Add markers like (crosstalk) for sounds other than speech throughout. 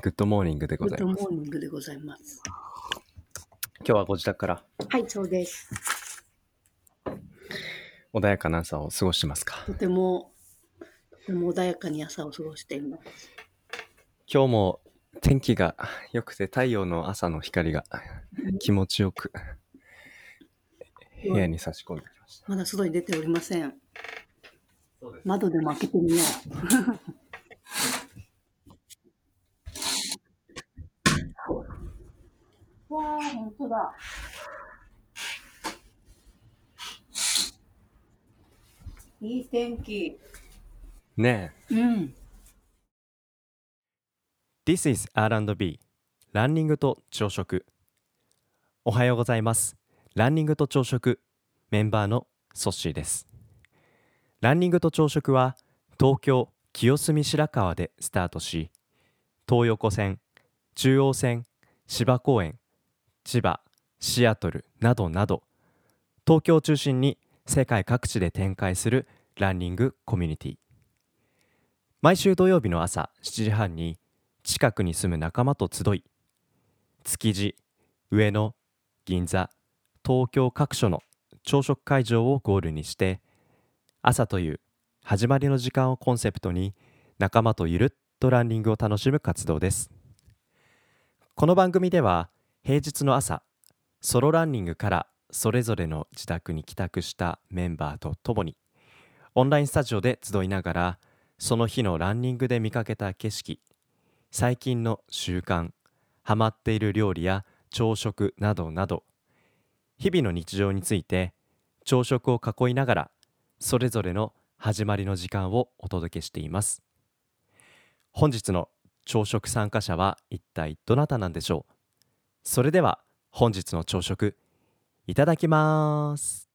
Good morning でご good morざいます。 ning でございます。今日はご自宅からはい、そうです。穏やかな朝を過ごしてますか？とても、とても穏やかに朝を過ごしています。今日も天気が良くて太陽の朝の光が気持ちよく部屋に差し込んできました。まだ外に出ておりません。窓でも開けてみよう。わあ、本当だ。いい天気。ねうん。え。This is R&B ランニングと朝食おはようございます。ランニングと朝食メンバーのソッシーです。ランニングと朝食は東京清澄白河でスタートし東横線中央線芝公園千葉シアトルなどなど東京を中心に世界各地で展開するランニングコミュニティ。毎週土曜日の朝7時半に近くに住む仲間と集い築地上野銀座東京各所の朝食会場をゴールにして朝という始まりの時間をコンセプトに仲間とゆるっとランニングを楽しむ活動です。この番組では平日の朝ソロランニングからそれぞれの自宅に帰宅したメンバーとともにオンラインスタジオで集いながらその日のランニングで見かけた景色最近の習慣ハマっている料理や朝食などなど日々の日常について朝食を囲いながらそれぞれの始まりの時間をお届けしています。本日の朝食参加者は一体どなたなんでしょう？それでは本日の朝食いただきます。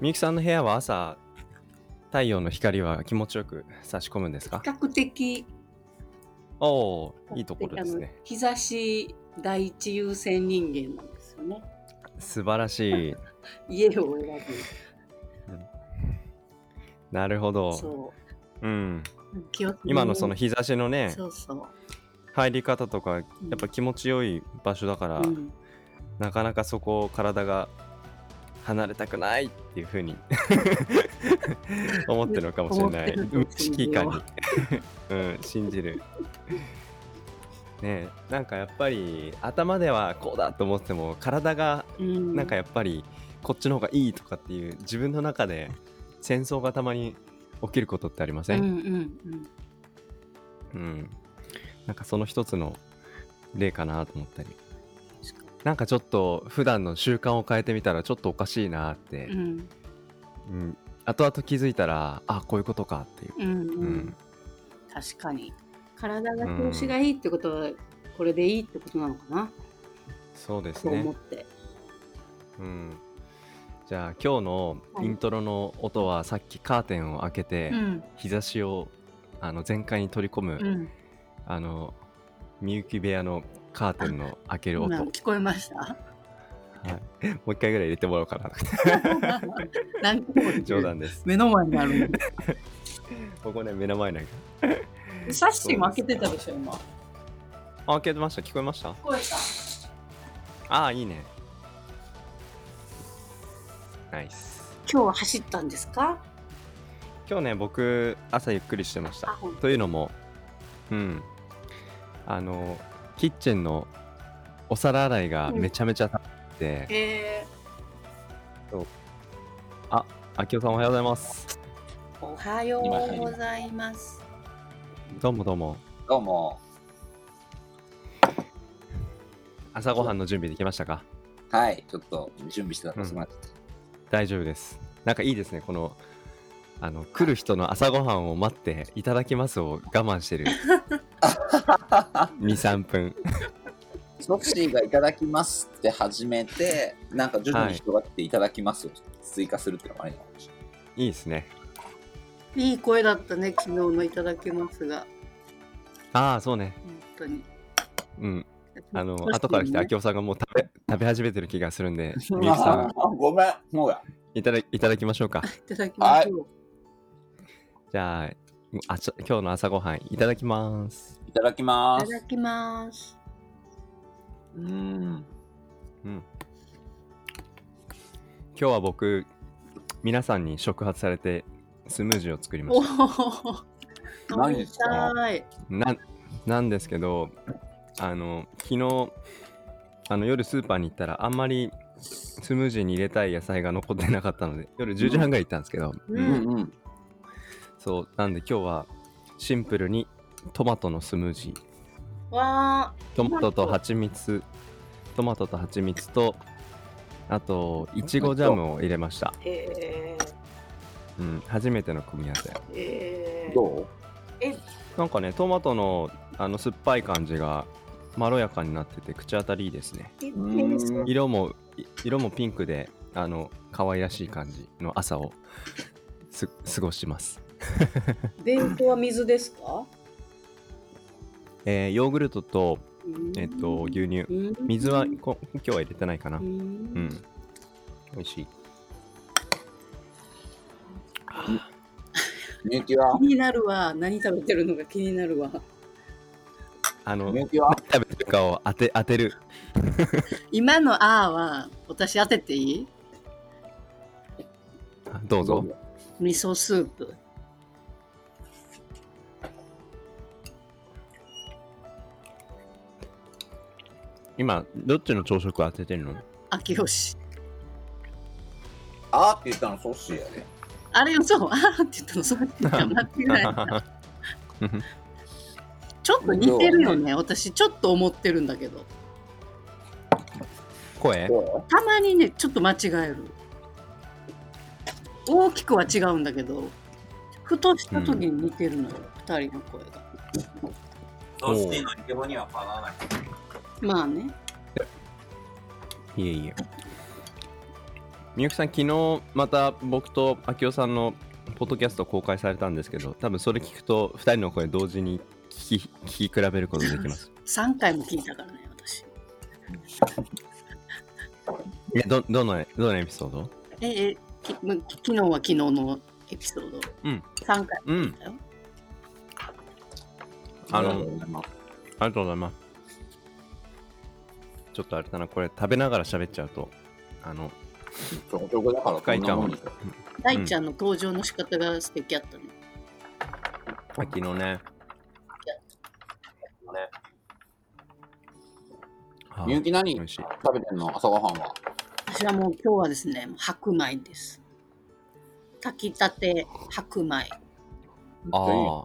みゆきさんの部屋は朝太陽の光は気持ちよく差し込むんですか？比較的、おおーいいところですね。日差し第一優先人間なんで。すよね。素晴らしい。(laughs) 家を選なるほぶ。ど。そう。ん。う。気を今のその日差しのねそうそう。入り方とかやっぱ気持ちよい場所だから、うん。なかなかそこを体が離れたくないっていうふうに (laughs) 思ってるのかもしれない。意識下に。信、(laughs) うん、信じるねえなんかやっぱり頭ではこうだと思っても体がうん。なんかやっぱりこっちの方がいいとかっていう自分の中で戦争がたまに起きることってありません、うんうんうん。うん、なんかその一つの例かなと思ったり。なんかちょっと普段の習慣を変えてみたらちょっとおかしいなって、うん。うん、後々気づいたらあこういうことかっていう、うんううんん、確かに。体が調子がいいってことは、これでいいってことなのかな？そうですそう思ねっ、て。うん、じゃあ今日のイントロの音はさっきカーテンを開けて、うん日差しをあの全開に取り込む、うん。あのみゆき部屋のカーテンの開ける音、今聞こえました？はい、もう一回ぐらい入れてもらおうかな何個も冗談です目の前にある。(laughs) ここね目の前なんかサッシーも開けてたでしょ、今。聞あ開けてました。聞こえました？こえた。ああいいね。ナイス。今日は走ったんですか？今日ね僕朝ゆっくりしてました。と。というのもうん。あのキッチンのお皿洗いがめちゃめちゃ溜まって、へえあきおさんおはようございます。おはようございます。どうもどうも。どうも。朝ごはんの準備できましたか？はい、ちょっと準備してたらうん。遅くなっちゃっ大丈夫です。なんかいいですねこのあの来る人の朝ごはんを待っていただきますを我慢してる。た。23分。ソフシーがいただきますって始めて、なんか徐々に人が来ていただきますを追加するっていうのもありなのかもしれない。いいですねいい声だったね、昨日のいただけますが。ああそうね本当に。うんあの後から来て秋夫さんがもう食べ食べ始めてる気がするんで (laughs) みゆきさんごめん、もうや。いただいただきましょうかいただきましょう。じゃああちょ今日の朝ごはんいただきますいただきいます。ただきます。うん。うん今日は僕皆さんに触発されてスムージーを作りまおした。お。何ですかななんですけどあの昨日あの夜スーパーに行ったらあんまりスムージーに入れたい野菜が残ってなかったので夜10時半ぐらい行ったんですけど、ううんんうん。そうなんで今日はシンプルにトマトのスムージー。わトマトと蜂蜜。トマトと蜂蜜とあといちごジャムを入れました、ー。えうん、初めての組み合わせ。ー、えー、どなんかねトマトのあの酸っぱい感じがまろやかになってて口当たりいいですね。色もい色もピンクであの可愛らしい感じの朝をす過ごします、(laughs) 弁当は水ですか？えーヨーグルトと,、えっと牛乳。うん。水はこ今日は入れてないかな。ううんん。美味しいみゆきは？気になるわ。何食べてるのか気になるわ。あのみゆきは？食べてるかを当て当てる (laughs) 今のあーは私当てていい？あどうぞ。味噌スープ。今どっちの朝食当ててるの？秋吉。あーって言ったのソッシーやで。あれ嘘あーって言ったのそう言った間違えた。ちょっと似てるよね。私ちょっと思ってるんだけど。声たまにね、ちょっと間違える。大きくは違うんだけど、ふとした時に似てるのよ、二、人の声が。ソッシーのにはかなわない。まあね。いえいえ。みゆきさん、昨日また僕と秋夫さんのポッドキャスト公開されたんですけど、多分それ聞くと2人の声同時に聞き聞き比べることできます。3回も聞いたからね、私。えどどのどのエピソード？え、え、きま昨日は昨日のエピソード。うん。3回うん。だよ。あの、りがとうございますありがとうございます。ちょっとあれだな、これ食べながら喋っちゃうと、あの、ちょこだから深い感をこんなもん大ちゃんの登場の仕方が素敵やったね。昨日ね。あみゆき何。食べてんの？朝ごはんは。私はもう今日はですね、白米です。炊きたて白米。ああ。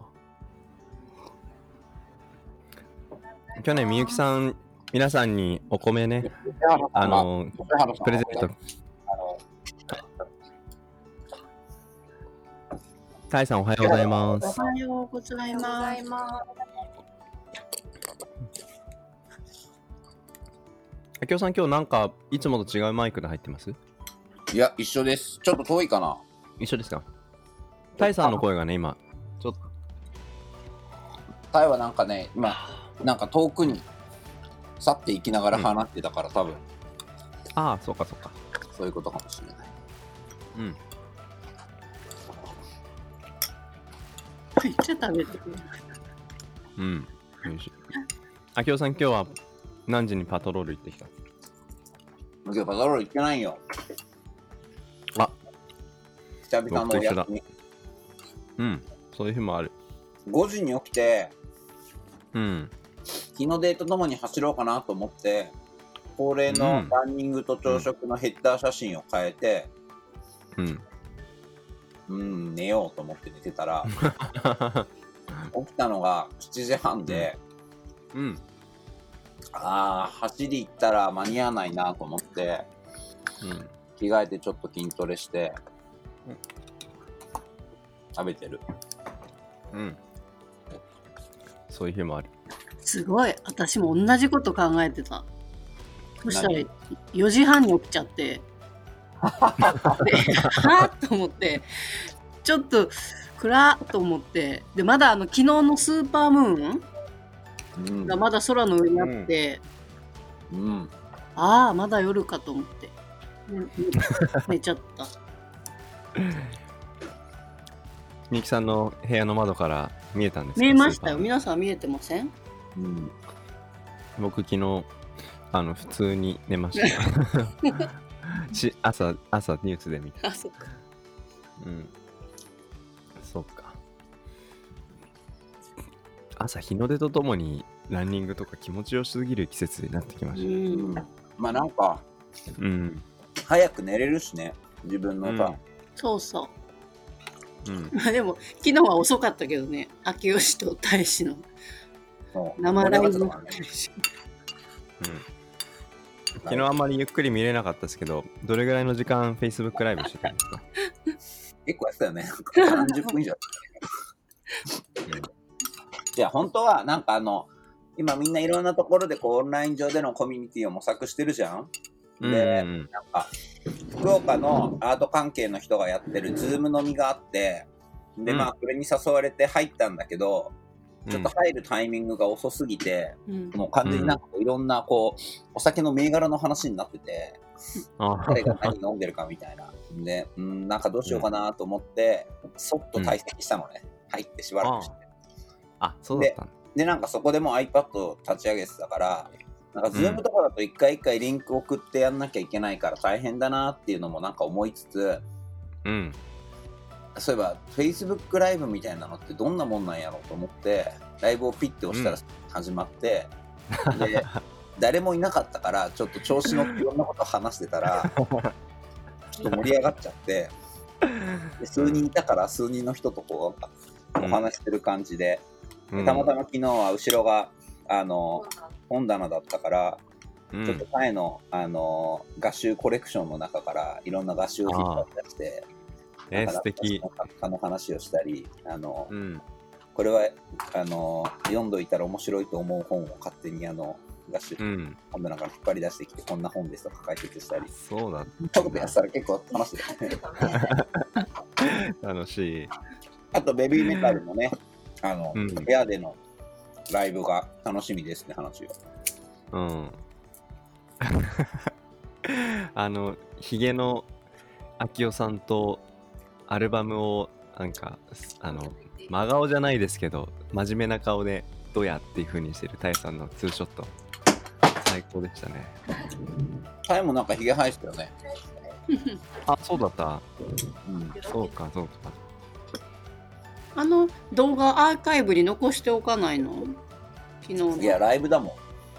去年みゆきさん、皆さんにお米ね、あの、プレゼント。タイさんおはようございます。おはようございます。あきおさん今日なんかいつもと違うマイクで入ってます。いや、一緒です。ちょっと遠いかな。一緒です。かタイさんの声がね、今、ちょっと、タイはなんかね、今、なんか遠くに去っていきながら話してたから、多分ああ、そうかそうか。そういうことかもしれない。うん。めっちゃ食べてる。うん。美味しい。あきおさん今日は何時にパトロール行ってきた？今日パトロール行ってないよ。あ久々のお休み。うん。そういう日もある。5時に起きて、うん。日の出とともに走ろうかなと思って、恒例のうんランニングと朝食のヘッダー写真を変えて、うん。うん、寝ようと思って寝てたら、(laughs) 起きたのが7時半で、うん。ああ、走り行ったら間に合わないなと思って、うん。着替えてちょっと筋トレしてうん、食べてる。うん。そういう日もある。すごい。私も同じこと考えてた。そしたら何？4時半に起きちゃって、ではぁと思って、ちょっと暗っと思って、で、まだあの昨日のスーパームーンうん。がまだ空の上にあって、うん。ああまだ夜かと思って、うん寝ちゃった。みゆきさんの部屋の窓から見えたんですか？見えましたよ。皆さん見えてません？うん。僕昨日あの普通に寝ました (laughs) (laughs) し朝朝ニュースで見た。あそっか。うん。そうか。朝日の出とともにランニングとか気持ちよすぎる季節になってきまうしたね。ん。まあなんか、うん。早く寝れるしね。自分のさ。そうそう。うん。まあでも昨日は遅かったけどね。秋吉と大使のそう。生ライブうん昨日あんまりゆっくり見れなかったですけどどれぐらいの時間 Facebook ライブしてたんですか？(laughs) 結構やってたよね。なんか30分以上。いや、本当は、なんかあの、今みんないろんなところでこうオンライン上でのコミュニティを模索してるじゃん。うんで、うんなんか、福岡のアート関係の人がやってる Zoom 飲みがあって、で、うんまあ、それに誘われて入ったんだけど、うんちょっと入るタイミングが遅すぎて、うんもう完全になんかいろんなこう、お酒の銘柄の話になってて、あ誰が何飲んでるかみたいな。で、うん、なんかどうしようかなと思って、そっと退席したのね。入ってしばらくして。あそうだったんだで、なんかそこでもう iPad を立ち上げてたから、なんか Zoom とかだと一回一回リンク送ってやんなきゃいけないから大変だなっていうのもなんか思いつつ、うんそういえば Facebook ライブみたいなのってどんなもんなんやろうと思って、ライブをピッて押したら始まって、で、(laughs) 誰もいなかったから、ちょっと調子乗っていろんなこと話してたら、ちょっと盛り上がっちゃって、で数人いたから数人の人とこう、お話してる感じで、でたまたま昨日は後ろが、あの、本棚だったから、うん。ちょっと前の、あの画集コレクションの中からいろんな画集を引っ張ってきて、えー素敵。作家の話をしたり、あの、うん。これはあの読んどいたら面白いと思う本を勝手にあの画集、うん。本棚から引っ張り出してきてこんな本ですとか解説したり、そうだ。そんなことやってたら結構楽しい。(laughs) 楽しい。あとベビーメタルのね、あの、うん。部屋でのライブが楽しみですって話を。うん。(laughs) あのヒゲの秋代さんとアルバムをなんかあの真顔じゃないですけど真面目な顔でどやっていう風にしてるタイさんのツーショット。最高でしたね。タイもなんかヒゲ生えてたよね。あそうだった。うん、そうかそうか。あの動画アーカイブに残しておかないの？昨日の。いや、ライブだも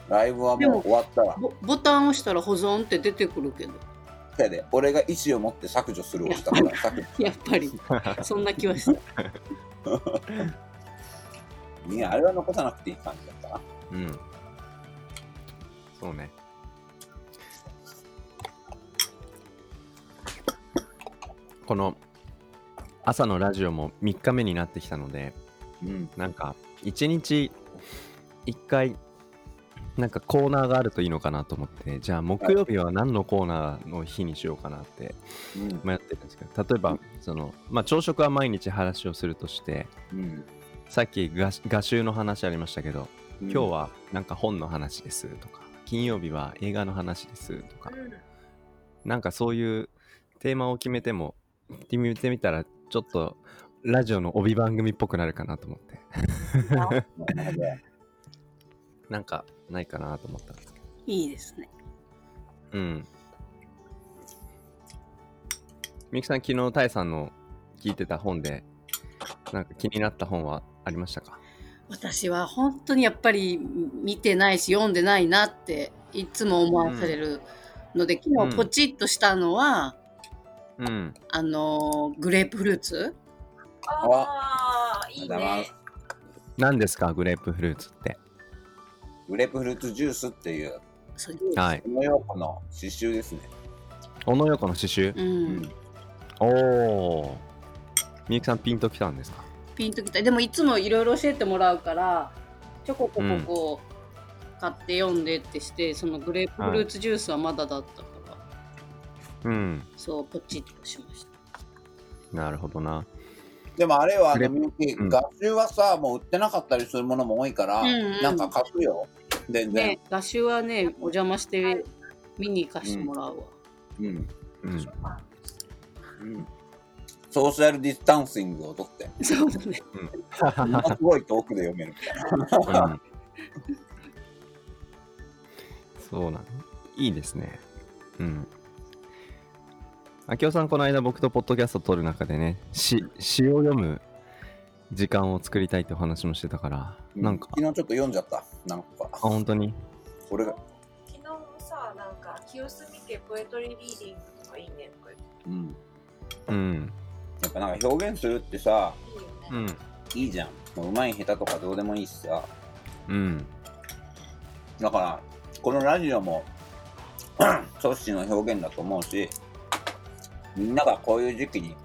ん。ライブはもう終わったら。ボボタン押したら保存って出てくるけどだで俺が意思を持って削除するをしたから削除。やっぱり。そんな気はした。(laughs) いやあれは残さなくていい感じだったな。うん。そうね。この朝のラジオも3日目になってきたのでうん。なんか1日1回なんかコーナーがあるといいのかなと思ってじゃあ木曜日は何のコーナーの日にしようかなってうん。迷ってるんですけど例えばその、まあ、朝食は毎日話をするとしてうん。さっき画画集の話ありましたけど今今日はなんか本の話ですとか金曜日は映画の話ですとかなんかそういうテーマを決めても決めてみたらちょっとラジオの帯番組っぽくなるかなと思って。な (laughs) んかないかなと思ったんですけど。いいですね。うん。みゆきさん昨日タイさんの聞いてた本でなんか気になった本はありましたか？私は本当にやっぱり見てないし読んでないなっていつも思わされるので、昨日ポチッとしたのは、うん。あのグレープフルーツ？ああーいいね。す。何ですか？グレープフルーツってグレープフルーツジュースっていうはい。このようの刺繍ですね。小野横の刺繍？うん。おおみゆきさんピンときたんですか？ピンときた。でもいつもいろいろ教えてもらうからちょここここ買って読んでってして、そのグレープフルーツジュースはまだだったから、うん。そうポチッとしました。なるほどな。でもあれはあグレのみゆきうん。画集はさもう売ってなかったりするものも多いから、うんうん。なんか貸すよ全然。ね、合集はね、お邪魔して見に行かしてもらうわ。うん、うん。うん、ソーシャルディスタンシングをとって。そうだね。すごい遠くで読める。みたいなうん。そうなのいいですね。うん。明夫さんこの間僕とポッドキャスト撮る中でね詩詩を読む時間を作りたいってお話もしてたから、なんか。昨日ちょっと読んじゃったなんか。あ本当に？これが。昨日もさ、なんか、清澄家ポエトリーリーディングとかいいねとかうん。うん。やっぱなんか表現するってさ言っていいよね。うん。いいじゃん。もううまい下手とかどうでもいいしさ。うん。だからこのラジオも (clears throat) ソッシーの表現だと思うしみんながこういう時期に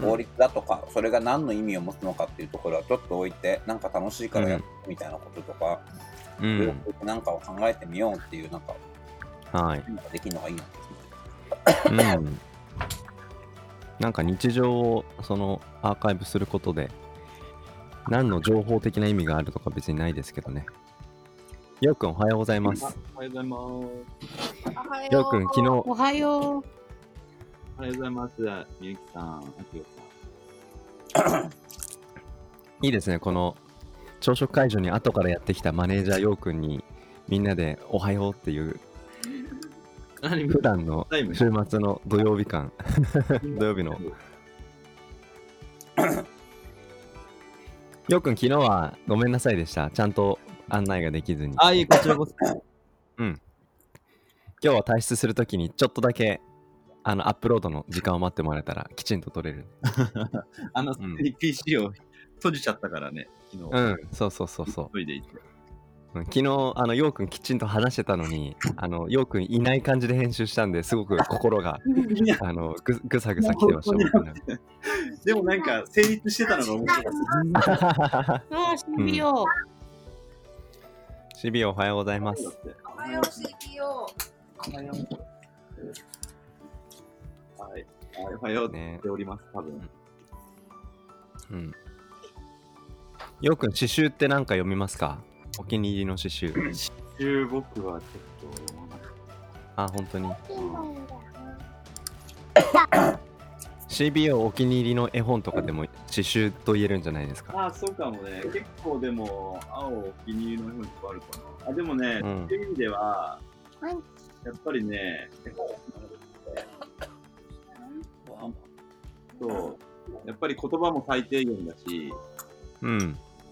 法律だとか、それが何の意味を持つのかっていうところはちょっと置いてなんか楽しいからやってみたいなこととか、うんなんかを考えてみようっていうなんかはいなんかできるのがいいなってうんなんか日常をそのアーカイブすることで何の情報的な意味があるとか別にないですけどね。ようくんおはようございます。おはようございます。おはようようくん昨日、おはよう。おはようございます。みゆきさん、あきよ (coughs) いいですね、この朝食会場に後からやってきたマネージャーようくんにみんなでおはようっていう普段の週末の土曜日間。土曜日の。ようくん昨日はごめんなさいでした。ちゃんと案内ができずに。あ、いい、こちらこそ。今日は退出するときにちょっとだけあのアップロードの時間を待ってもらえたらきちんと取れる。(laughs) あの、うん PC を閉じちゃったからね、昨日。うん、そうそうそうそ急いでいて。う。うん昨日、あの、ようくんきちんと話してたのに、あの、ようくんいない感じで編集したんですごく心が、(laughs) あの、ぐぐさぐさきてました。でもなんか、成立してたのが面白かっ (laughs) ああ、しみよシビおはようございまた。す。おはよう CPO。おはよう。おはようっております、多分。うん。ようくん、詩集って何か読みますか？お気に入りの詩集。週僕はちょっと読まなくて。あ、本当に。(coughs) CBO お気に入りの絵本とかでも詩集と言えるんじゃないですか？あ、そうかもね。結構でも、青お気に入りの本いっぱいあるかな。あ、でもね、うんそういう意味では、やっぱりね、そう、やっぱり言葉も最低限だし、うん。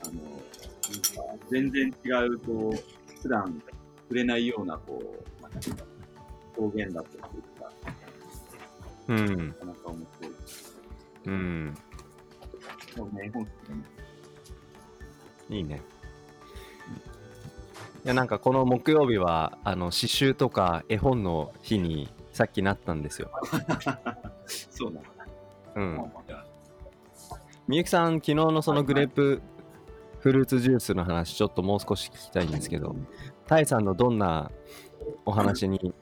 あの、なんか全然違う、こう、普段触れないような、こう、表現だったりとか、うん。なかなか面白い。うん。もうね。いいね。いやなんかこの木曜日はあの詩集とか絵本の日にさっきなったんですよ。(laughs) そうなんだ。うん。みゆきさん昨日のそのグレープフルーツジュースの話ちょっともう少し聞きたいんですけど、タイさんのどんなお話に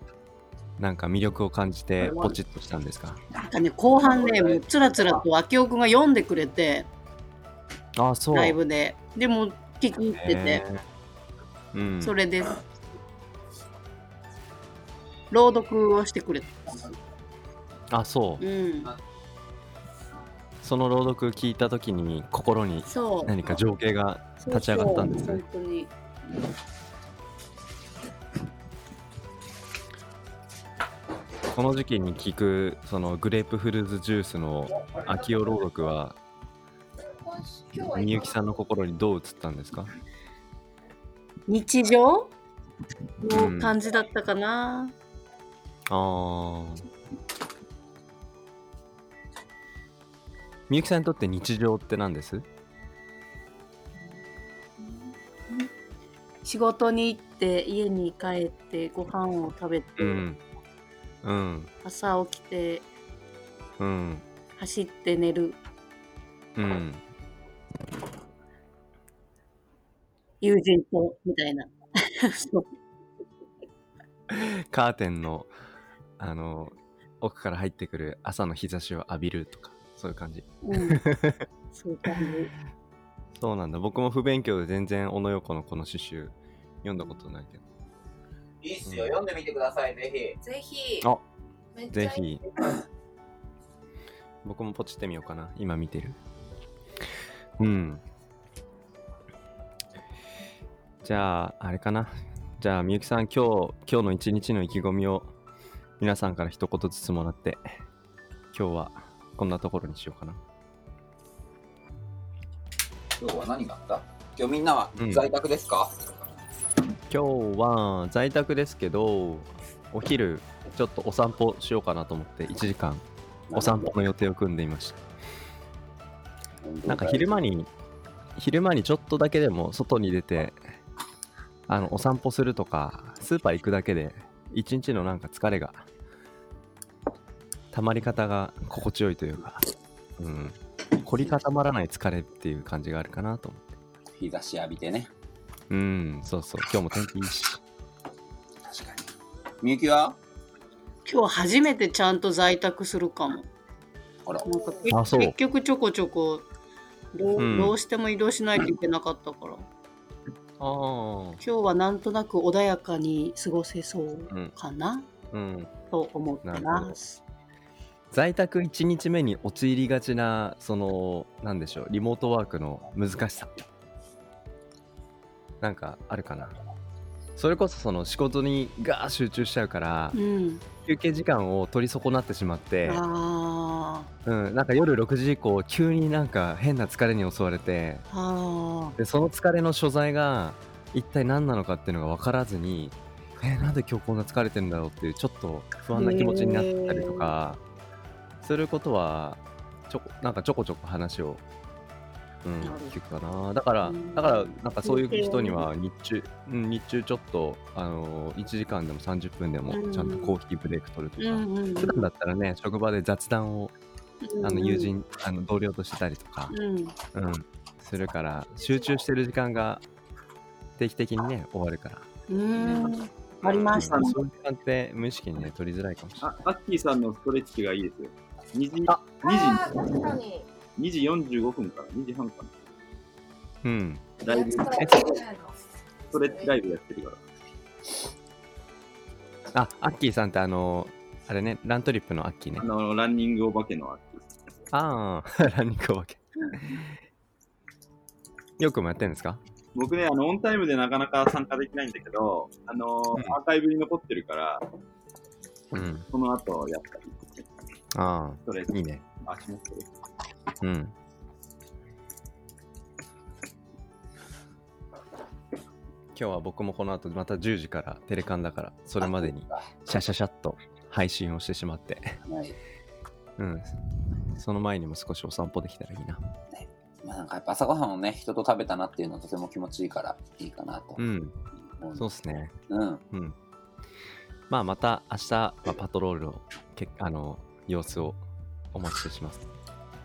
なんか魅力を感じてポチッとしたんですか？う。なんかね、後半ね、もうつらつらと明夫くんが読んでくれて、ああそう。ライブで。でも、聞き入ってて、うん。それで、朗読をしてくれた。あそう。うん。その朗読聞いた時に心に。何か情景が立ち上がったんですねそうそう本当に。この時期に聞くそのグレープフルーツジュースの秋代朗読はみゆきさんの心にどう映ったんですか？日常の感じだったかな。あーみゆきさんにとって日常って何です？仕事に行って家に帰ってご飯を食べて、うん。うん。朝起きてうん。走って寝る。うん。友人とみたいな。(laughs) そう。カーテンのあの奥から入ってくる朝の日差しを浴びるとかそういう感じうん、そういう感じそうなんだ僕も不勉強で全然小野横のこの刺繍読んだことないけど。いいっすよ、読んでみてください、ぜぜひ。あぜひ。僕もポチってみようかな。今見てる。うん。じゃあ、あれかな。じゃあ、みゆきさん、今日、今日の一日の意気込みを皆さんから一言ずつもらって、今日はこんなところにしようかな。ひ。今日は何があった？今日みんなはうん在宅ですか、今日は在宅ですけど、お昼、ちょっとお散歩しようかなと思って、1時間、お散歩の予定を組んでいました。なんか昼間に、昼間にちょっとだけでも外に出て、あの、お散歩するとか、スーパー行くだけで、一日のなんか疲れが、溜まり方が心地よいというか、うん、凝り固まらない疲れっていう感じがあるかなと思って。日差し浴びてね。うん、そうそう、今日も天気いいし。確かに。みゆきは？今日初めてちゃんと在宅するかも。あら、なんかあそう結局ちょこちょこどう,、うんどうしても移動しないといけなかったから、ああ、今日はなんとなく穏やかに過ごせそうかな、うん。と思ってます。在宅1日目に陥りがちな、その、なんでしょう、リモートワークの難しさ。なんかあるかな。それこそその仕事にガー集中しちゃうからう、ん、休憩時間を取り損なってしまって、あうん、なんか夜6時以降、急になんか変な疲れに襲われて、で、その疲れの所在が一体何なのかっていうのが分からずに、え、なんで今日こんな疲れてんだろうっていう、ちょっと不安な気持ちになったりとか、することは、ちょこ、なんかちょこちょこ話を、うん聞くかな。だからうん、だから、なんかそういう人には日中、うん、日中ちょっと、あの、1時間でも30分でもうん。ちゃんとコーヒーブレイク取るとーか、普段だったらね、職場で雑談を、うんあの、友人、あの、同僚としてたりとか、うん。うん、するから、集中してる時間が定期的にね、終わるから。うん。ありましたうんそういう時間って無意識にね、取りづらいかもしれない。あ、アッキーさんのストレッチがいいですよ。2時、ああー2確かに。時、2時45分から2時半かな。うん。ライブ、スやってたらいいんじゃないのトレッチライブやってるから。あ、アッキーさんってあの、あれね、ラントリップのアッキーねあ。の、ランニングお化けのアッキー。ああ、(laughs) ランニングお化け。よくもやってるんですか？僕ね、あの、オンタイムでなかなか参加できないんだけど、あの、うんアーカイブに残ってるから、うん。その後やったり、ああ、いいチ、ね。足のストレッチ。うん。今日は僕もこの後また10時からテレカンだから、それまでにシャシャシャっと配信をしてしまって、はい。うん。その前にも少しお散歩できたらいいな。まあなんかやっぱ朝ごはんをね、人と食べたなっていうのはとても気持ちいいからいいかなとうん。そうっすね。うん。うん。まあまた明日はパトロールをけあの様子をお待ちします。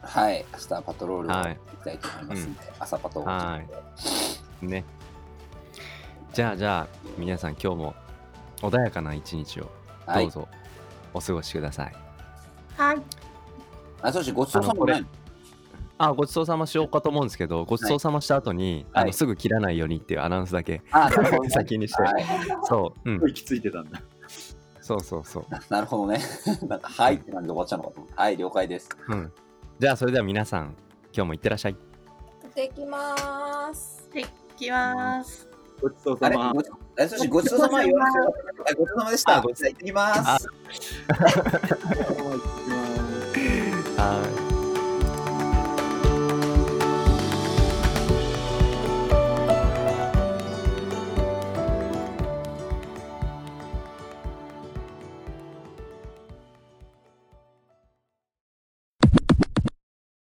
はい。明日はパトロールをはい行きたいと思いますんで、朝パトロール。はいね。じゃあじゃあ皆さん今日も穏やかな一日をはい。どうぞお過ごしください。はいあ、そしてごちそうさまないのあ、ごちそうさましようかと思うんですけど、ごちそうさました後に、はいあのすぐ切らないようにっていうアナウンスだけあ、なるほどね (laughs) 先にして、はい。そう、うん、息ついてたんだ。そうそうそう。な (laughs) るほどね。(laughs) なんか、はいって感じで終わっちゃうのかと思った。はい、了解です。うん。じゃあそれでは皆さん、今日もいってらっしゃい。行ってきます。はい行きますごちそうあれ？さま。ごちあそしてごちそうさま言わごちそうさまでした。あごちじゃあ行ってきます。はい。